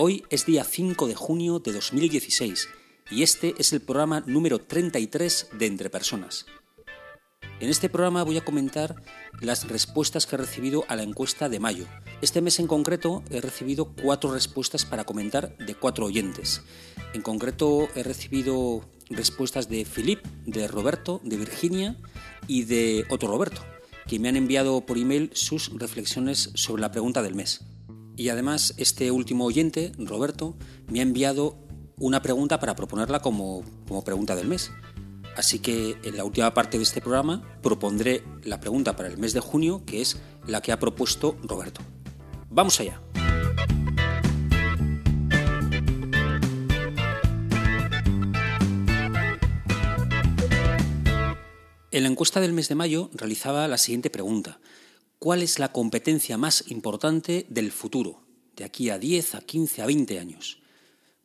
Hoy es día 5 de junio de 2016 y este es el programa número 33 de Entre Personas. En este programa voy a comentar las respuestas que he recibido a la encuesta de mayo. Este mes en concreto he recibido cuatro respuestas para comentar de cuatro oyentes. En concreto he recibido respuestas de Philip, de Roberto, de Virginia y de otro Roberto, que me han enviado por email sus reflexiones sobre la pregunta del mes. Y además este último oyente, Roberto, me ha enviado una pregunta para proponerla como, como pregunta del mes. Así que en la última parte de este programa propondré la pregunta para el mes de junio, que es la que ha propuesto Roberto. Vamos allá. En la encuesta del mes de mayo realizaba la siguiente pregunta. ¿Cuál es la competencia más importante del futuro, de aquí a 10, a 15, a 20 años?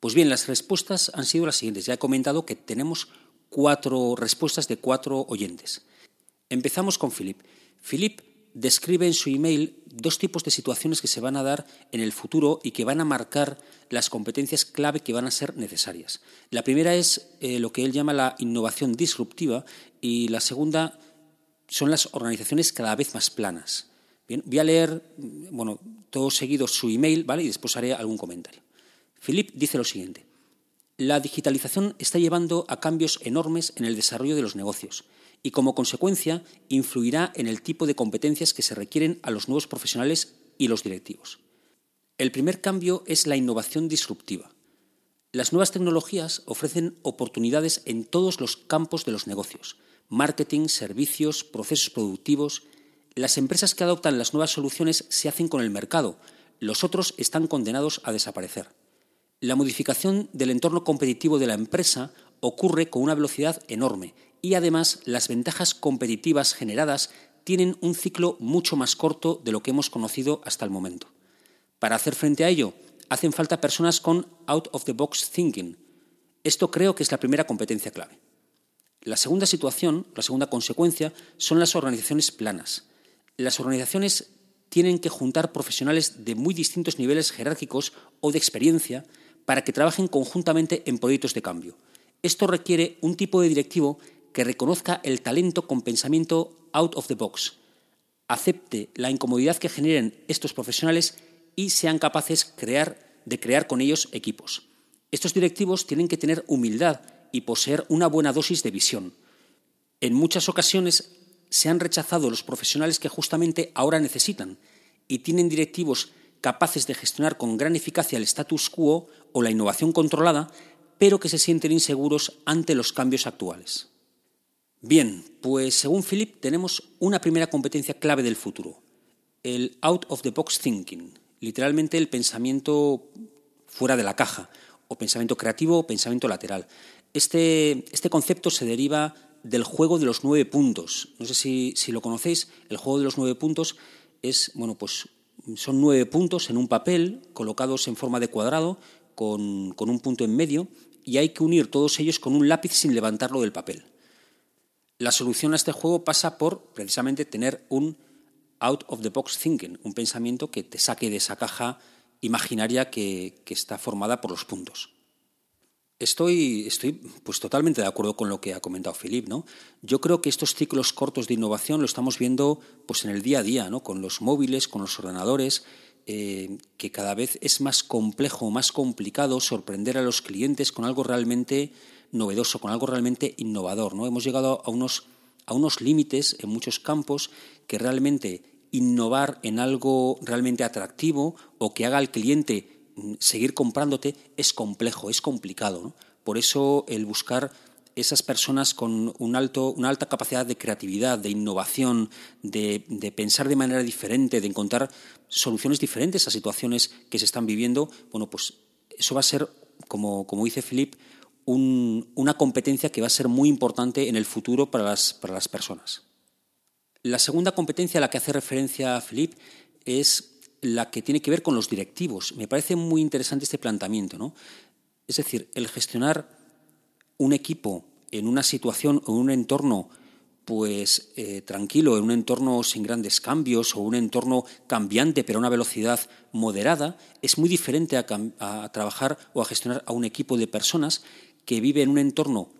Pues bien, las respuestas han sido las siguientes. Ya he comentado que tenemos cuatro respuestas de cuatro oyentes. Empezamos con Philip. Philip describe en su email dos tipos de situaciones que se van a dar en el futuro y que van a marcar las competencias clave que van a ser necesarias. La primera es eh, lo que él llama la innovación disruptiva y la segunda son las organizaciones cada vez más planas. Bien, voy a leer, bueno, todo seguido su email, ¿vale? Y después haré algún comentario. Philip dice lo siguiente. La digitalización está llevando a cambios enormes en el desarrollo de los negocios y como consecuencia influirá en el tipo de competencias que se requieren a los nuevos profesionales y los directivos. El primer cambio es la innovación disruptiva. Las nuevas tecnologías ofrecen oportunidades en todos los campos de los negocios, marketing, servicios, procesos productivos. Las empresas que adoptan las nuevas soluciones se hacen con el mercado, los otros están condenados a desaparecer. La modificación del entorno competitivo de la empresa ocurre con una velocidad enorme y además las ventajas competitivas generadas tienen un ciclo mucho más corto de lo que hemos conocido hasta el momento. Para hacer frente a ello, hacen falta personas con out of the box thinking. Esto creo que es la primera competencia clave. La segunda situación, la segunda consecuencia, son las organizaciones planas. Las organizaciones tienen que juntar profesionales de muy distintos niveles jerárquicos o de experiencia para que trabajen conjuntamente en proyectos de cambio. Esto requiere un tipo de directivo que reconozca el talento con pensamiento out of the box, acepte la incomodidad que generen estos profesionales y sean capaces de crear con ellos equipos. Estos directivos tienen que tener humildad y poseer una buena dosis de visión. En muchas ocasiones se han rechazado los profesionales que justamente ahora necesitan y tienen directivos capaces de gestionar con gran eficacia el status quo o la innovación controlada, pero que se sienten inseguros ante los cambios actuales. Bien, pues según Philip tenemos una primera competencia clave del futuro, el out of the box thinking, literalmente el pensamiento fuera de la caja, o pensamiento creativo o pensamiento lateral. Este, este concepto se deriva del juego de los nueve puntos. No sé si, lo conocéis, el juego de los nueve puntos es, bueno, pues son nueve puntos en un papel colocados en forma de cuadrado con un punto en medio y hay que unir todos ellos con un lápiz sin levantarlo del papel. La solución a este juego pasa por precisamente tener un out of the box thinking, un pensamiento que te saque de esa caja imaginaria que, está formada por los puntos. Estoy, estoy pues totalmente de acuerdo con lo que ha comentado Philip, ¿no? Yo creo que estos ciclos cortos de innovación lo estamos viendo pues en el día a día, ¿no? Con los móviles, con los ordenadores, eh, que cada vez es más complejo, más complicado sorprender a los clientes con algo realmente novedoso, con algo realmente innovador. ¿no? Hemos llegado a unos, a unos límites en muchos campos que realmente innovar en algo realmente atractivo o que haga al cliente seguir comprándote es complejo, es complicado. Por eso el buscar esas personas con un alto, una alta capacidad de creatividad, de innovación, de, de, pensar de manera diferente, de encontrar soluciones diferentes a situaciones que se están viviendo, bueno, pues eso va a ser, como, como dice Philip, una competencia que va a ser muy importante en el futuro para las, para las personas. La segunda competencia a la que hace referencia Philip es la que tiene que ver con los directivos. Me parece muy interesante este planteamiento. ¿no? Es decir, el gestionar un equipo en una situación o un entorno pues eh, tranquilo, en un entorno sin grandes cambios o un entorno cambiante pero a una velocidad moderada, es muy diferente a trabajar o a gestionar a un equipo de personas que vive en un entorno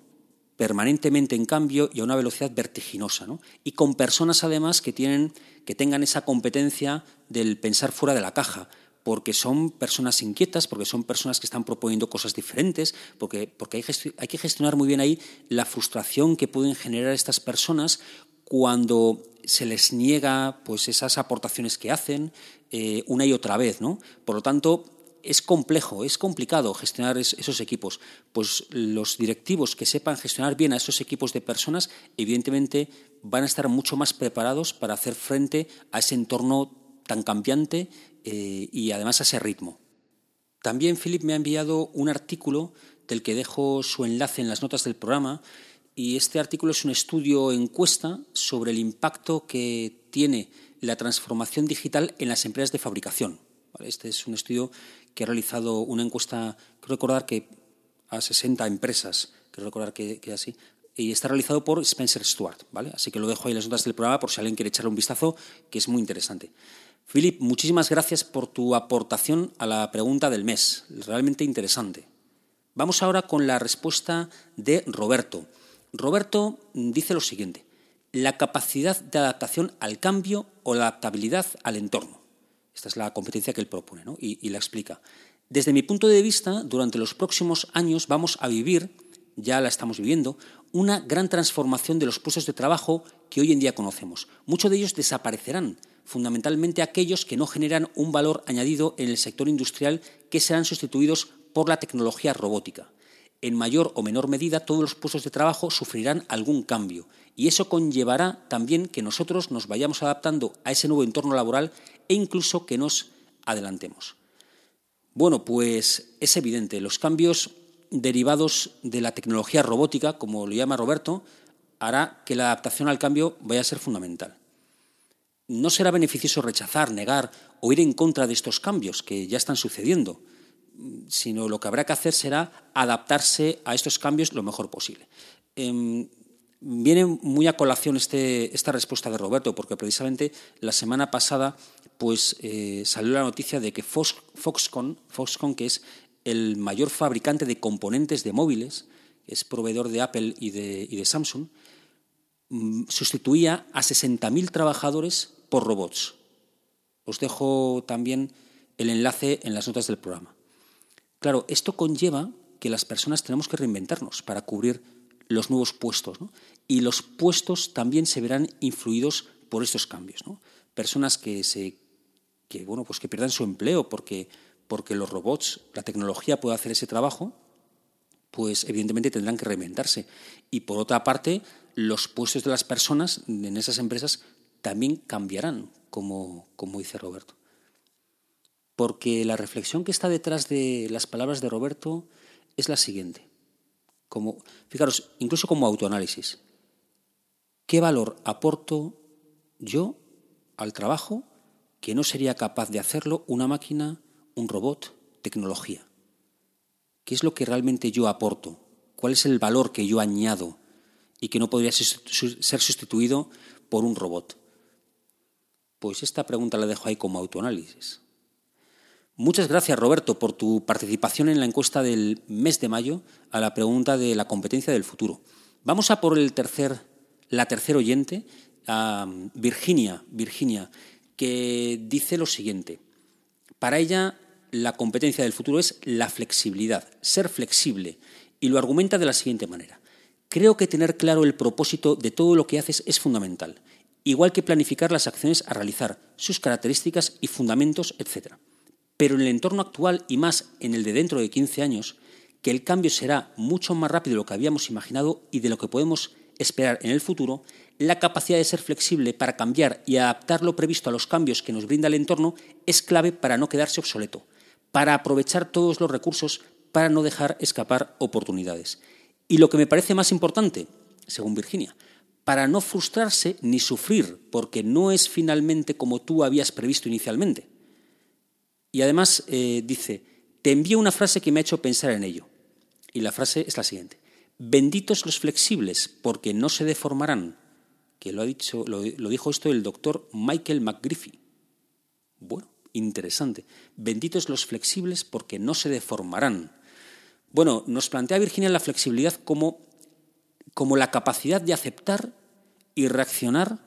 permanentemente en cambio y a una velocidad vertiginosa, ¿no? y con personas además que, tienen, que tengan esa competencia del pensar fuera de la caja, porque son personas inquietas, porque son personas que están proponiendo cosas diferentes, porque, porque hay, que gestionar muy bien ahí la frustración que pueden generar estas personas cuando se les niega pues, esas aportaciones que hacen eh, una y otra vez. ¿no? Por lo tanto, es complejo, es complicado gestionar esos equipos. Pues los directivos que sepan gestionar bien a esos equipos de personas, evidentemente van a estar mucho más preparados para hacer frente a ese entorno tan cambiante eh, y además a ese ritmo. También Philip me ha enviado un artículo del que dejo su enlace en las notas del programa y este artículo es un estudio encuesta sobre el impacto que tiene la transformación digital en las empresas de fabricación. Este es un estudio que ha realizado una encuesta, creo recordar que a 60 empresas, creo recordar que, que así, y está realizado por Spencer Stuart, ¿vale? Así que lo dejo ahí en las notas del programa por si alguien quiere echarle un vistazo, que es muy interesante. Philip, muchísimas gracias por tu aportación a la pregunta del mes, realmente interesante. Vamos ahora con la respuesta de Roberto. Roberto dice lo siguiente, la capacidad de adaptación al cambio o la adaptabilidad al entorno. Esta es la competencia que él propone ¿no? y, y la explica. Desde mi punto de vista, durante los próximos años vamos a vivir, ya la estamos viviendo, una gran transformación de los puestos de trabajo que hoy en día conocemos. Muchos de ellos desaparecerán fundamentalmente aquellos que no generan un valor añadido en el sector industrial que serán sustituidos por la tecnología robótica. En mayor o menor medida, todos los puestos de trabajo sufrirán algún cambio. Y eso conllevará también que nosotros nos vayamos adaptando a ese nuevo entorno laboral e incluso que nos adelantemos. Bueno, pues es evidente, los cambios derivados de la tecnología robótica, como lo llama Roberto, hará que la adaptación al cambio vaya a ser fundamental. No será beneficioso rechazar, negar o ir en contra de estos cambios que ya están sucediendo, sino lo que habrá que hacer será adaptarse a estos cambios lo mejor posible. Em, viene muy a colación este, esta respuesta de Roberto, porque precisamente la semana pasada pues, eh, salió la noticia de que Foxconn, Foxconn, que es el mayor fabricante de componentes de móviles, es proveedor de Apple y de, y de Samsung, mm, sustituía a 60.000 trabajadores por robots. Os dejo también el enlace en las notas del programa. Claro, esto conlleva que las personas tenemos que reinventarnos para cubrir los nuevos puestos. Y los puestos también se verán influidos por estos cambios. Personas que, se, que, bueno, pues que pierdan su empleo porque, porque los robots, la tecnología puede hacer ese trabajo, pues evidentemente tendrán que reinventarse. Y por otra parte, los puestos de las personas en esas empresas también cambiarán, como, como dice Roberto. Porque la reflexión que está detrás de las palabras de Roberto es la siguiente. Como, fijaros, incluso como autoanálisis. ¿Qué valor aporto yo al trabajo que no sería capaz de hacerlo una máquina, un robot, tecnología? ¿Qué es lo que realmente yo aporto? ¿Cuál es el valor que yo añado y que no podría ser sustituido por un robot? Pues esta pregunta la dejo ahí como autoanálisis. Muchas gracias, Roberto, por tu participación en la encuesta del mes de mayo a la pregunta de la competencia del futuro. Vamos a por el tercer, la tercera oyente, Virginia, Virginia, que dice lo siguiente. Para ella, la competencia del futuro es la flexibilidad, ser flexible, y lo argumenta de la siguiente manera. Creo que tener claro el propósito de todo lo que haces es fundamental igual que planificar las acciones a realizar, sus características y fundamentos, etc. Pero en el entorno actual y más en el de dentro de 15 años, que el cambio será mucho más rápido de lo que habíamos imaginado y de lo que podemos esperar en el futuro, la capacidad de ser flexible para cambiar y adaptar lo previsto a los cambios que nos brinda el entorno es clave para no quedarse obsoleto, para aprovechar todos los recursos para no dejar escapar oportunidades. Y lo que me parece más importante, según Virginia, para no frustrarse ni sufrir porque no es finalmente como tú habías previsto inicialmente. Y además eh, dice, te envío una frase que me ha hecho pensar en ello. Y la frase es la siguiente. Benditos los flexibles porque no se deformarán. Que lo, ha dicho, lo, dijo esto el doctor Michael McGriffey. Bueno, interesante. Benditos los flexibles porque no se deformarán. Bueno, nos plantea Virginia la flexibilidad como como la capacidad de aceptar y reaccionar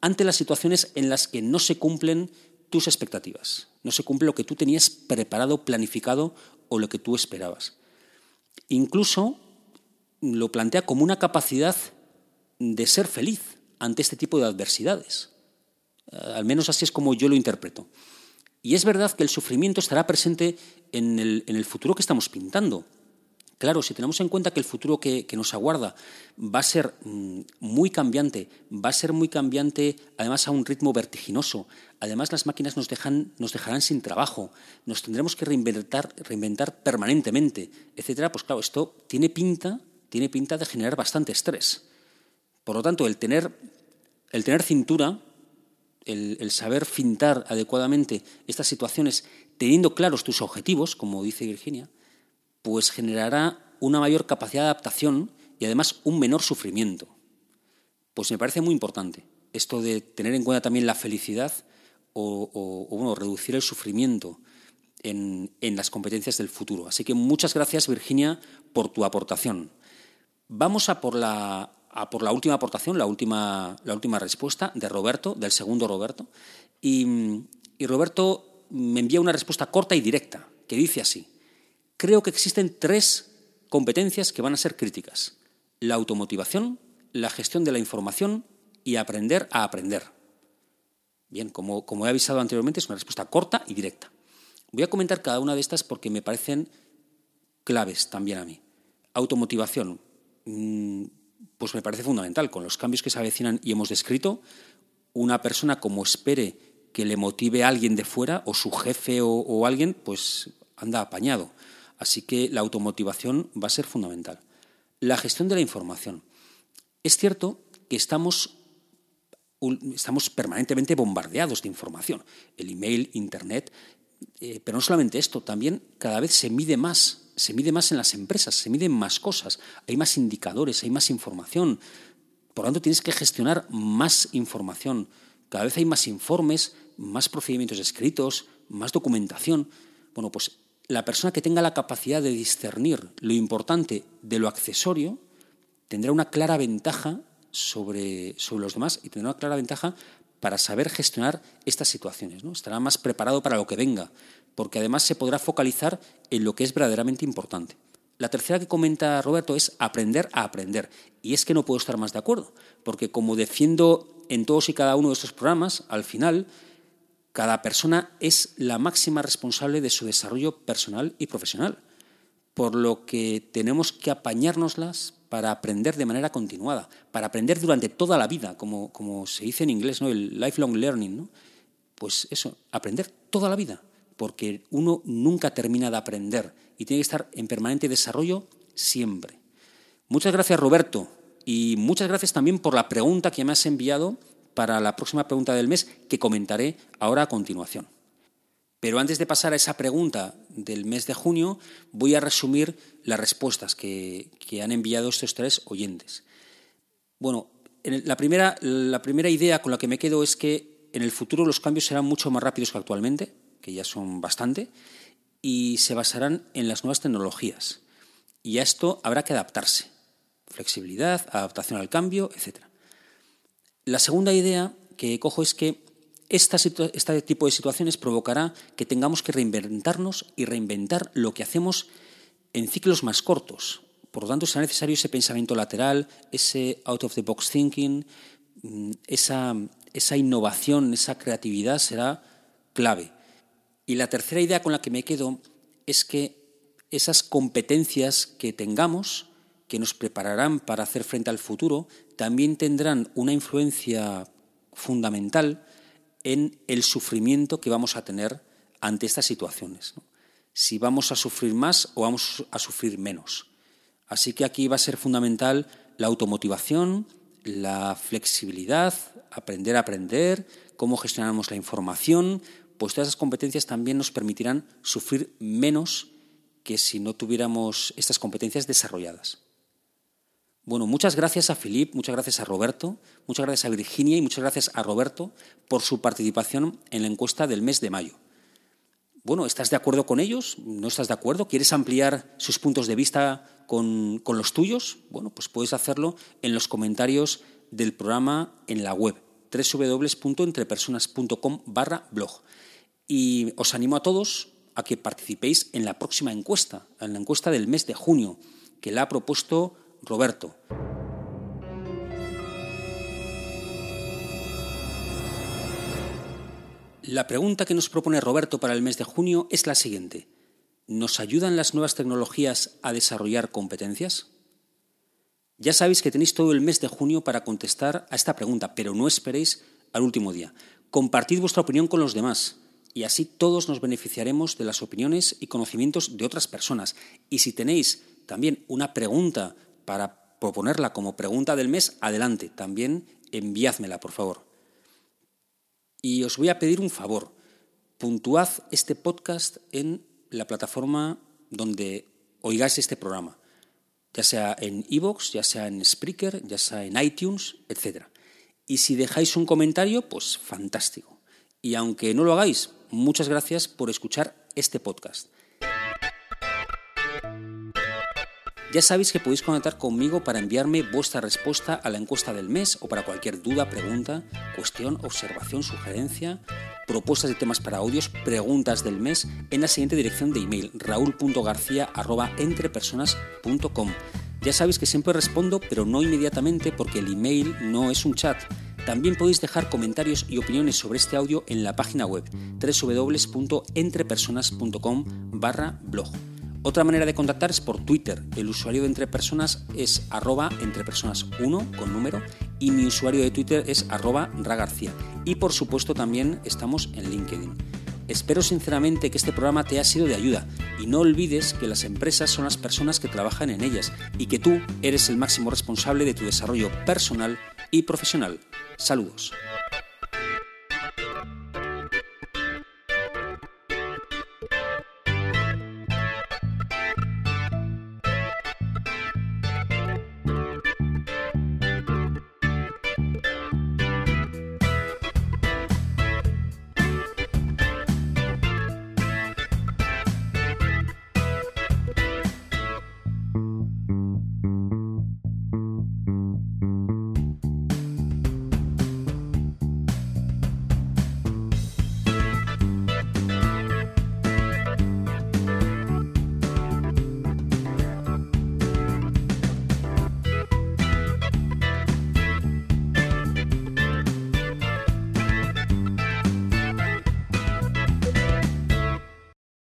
ante las situaciones en las que no se cumplen tus expectativas, no se cumple lo que tú tenías preparado, planificado o lo que tú esperabas. Incluso lo plantea como una capacidad de ser feliz ante este tipo de adversidades. Eh, al menos así es como yo lo interpreto. Y es verdad que el sufrimiento estará presente en el, en el futuro que estamos pintando. Claro, si tenemos en cuenta que el futuro que, nos aguarda va a ser mm, muy cambiante, va a ser muy cambiante además a un ritmo vertiginoso, además las máquinas nos, dejan, nos dejarán sin trabajo, nos tendremos que reinventar, reinventar permanentemente, etcétera, pues claro, esto tiene pinta, tiene pinta de generar bastante estrés. Por lo tanto, el tener, el tener cintura, el, el saber fintar adecuadamente estas situaciones, teniendo claros tus objetivos, como dice Virginia, pues generará una mayor capacidad de adaptación y además un menor sufrimiento. Pues me parece muy importante esto de tener en cuenta también la felicidad o, bueno, reducir el sufrimiento en, las competencias del futuro. Así que muchas gracias, Virginia, por tu aportación. Vamos a por la, a por la última aportación, la última, la última respuesta de Roberto, del segundo Roberto. y Roberto me envía una respuesta corta y directa, que dice así creo que existen tres competencias que van a ser críticas. La automotivación, la gestión de la información y aprender a aprender. Bien, como, he avisado anteriormente, es una respuesta corta y directa. Voy a comentar cada una de estas porque me parecen claves también a mí. Automotivación, mm, pues me parece fundamental. Con los cambios que se avecinan y hemos descrito, una persona como espere que le motive a alguien de fuera, o su jefe o alguien, pues anda apañado. Así que la automotivación va a ser fundamental. La gestión de la información. Es cierto que estamos, estamos permanentemente bombardeados de información. El email, Internet. Eh, pero no solamente esto, también cada vez se mide más, se mide más en las empresas, se miden más cosas, hay más indicadores, hay más información. Por lo tanto, tienes que gestionar más información. Cada vez hay más informes, más procedimientos escritos, más documentación. Bueno, pues la persona que tenga la capacidad de discernir lo importante de lo accesorio tendrá una clara ventaja sobre, sobre los demás y tendrá una clara ventaja para saber gestionar estas situaciones. ¿no? Estará más preparado para lo que venga, porque además se podrá focalizar en lo que es verdaderamente importante. La tercera que comenta Roberto es aprender a aprender. Y es que no puedo estar más de acuerdo, porque como defiendo en todos y cada uno de estos programas, al final cada persona es la máxima responsable de su desarrollo personal y profesional, por lo que tenemos que apañárnoslas para aprender de manera continuada, para aprender durante toda la vida, como, como se dice en inglés, ¿no? el lifelong learning. ¿no? Pues eso, aprender toda la vida, porque uno nunca termina de aprender y tiene que estar en permanente desarrollo siempre. Muchas gracias, Roberto, y muchas gracias también por la pregunta que me has enviado para la próxima pregunta del mes que comentaré ahora a continuación. Pero antes de pasar a esa pregunta del mes de junio, voy a resumir las respuestas que, han enviado estos tres oyentes. Bueno, la, primera, la primera idea con la que me quedo es que en el futuro los cambios serán mucho más rápidos que actualmente, que ya son bastante, y se basarán en las nuevas tecnologías. Y a esto habrá que adaptarse. Flexibilidad, adaptación al cambio, etcétera. La segunda idea que cojo es que este tipo de situaciones provocará que tengamos que reinventarnos y reinventar lo que hacemos en ciclos más cortos. Por lo tanto, será necesario ese pensamiento lateral, ese out of the box thinking, mm, esa innovación, esa creatividad será clave. Y la tercera idea con la que me quedo es que esas competencias que tengamos que nos prepararán para hacer frente al futuro, también tendrán una influencia fundamental en el sufrimiento que vamos a tener ante estas situaciones. si vamos a sufrir más o vamos a sufrir menos. Así que aquí va a ser fundamental la automotivación, la flexibilidad, aprender a aprender, cómo gestionamos la información, pues todas esas competencias también nos permitirán sufrir menos que si no tuviéramos estas competencias desarrolladas. Bueno, muchas gracias a Filip, muchas gracias a Roberto, muchas gracias a Virginia y muchas gracias a Roberto por su participación en la encuesta del mes de mayo. Bueno, ¿estás de acuerdo con ellos? ¿No estás de acuerdo? ¿Quieres ampliar sus puntos de vista con, con los tuyos? Bueno, pues puedes hacerlo en los comentarios del programa en la web www.entrepersonas.com barra blog. Y os animo a todos a que participéis en la próxima encuesta, en la encuesta del mes de junio, que la ha propuesto Roberto. La pregunta que nos propone Roberto para el mes de junio es la siguiente. ¿Nos ayudan las nuevas tecnologías a desarrollar competencias? Ya sabéis que tenéis todo el mes de junio para contestar a esta pregunta, pero no esperéis al último día. Compartid vuestra opinión con los demás y así todos nos beneficiaremos de las opiniones y conocimientos de otras personas. Y si tenéis también una pregunta para proponerla como pregunta del mes, adelante, también enviádmela, por favor. Y os voy a pedir un favor. Puntuad este podcast en la plataforma donde oigáis este programa, ya sea en iVoox, ya sea en Spreaker, ya sea en iTunes, etc. Y si dejáis un comentario, pues fantástico. Y aunque no lo hagáis, muchas gracias por escuchar este podcast. Ya sabéis que podéis conectar conmigo para enviarme vuestra respuesta a la encuesta del mes o para cualquier duda, pregunta, cuestión, observación, sugerencia, propuestas de temas para audios, preguntas del mes en la siguiente dirección de email raúl.garcía@entrepersonas.com. Ya sabéis que siempre respondo, pero no inmediatamente porque el email no es un chat. También podéis dejar comentarios y opiniones sobre este audio en la página web www.entrepersonas.com barra blog. Otra manera de contactar es por Twitter. El usuario de Entre Personas es arroba entrepersonas1 con número y mi usuario de Twitter es arroba ragarcía. Y por supuesto también estamos en LinkedIn. Espero sinceramente que este programa te haya sido de ayuda y no olvides que las empresas son las personas que trabajan en ellas y que tú eres el máximo responsable de tu desarrollo personal y profesional. Saludos.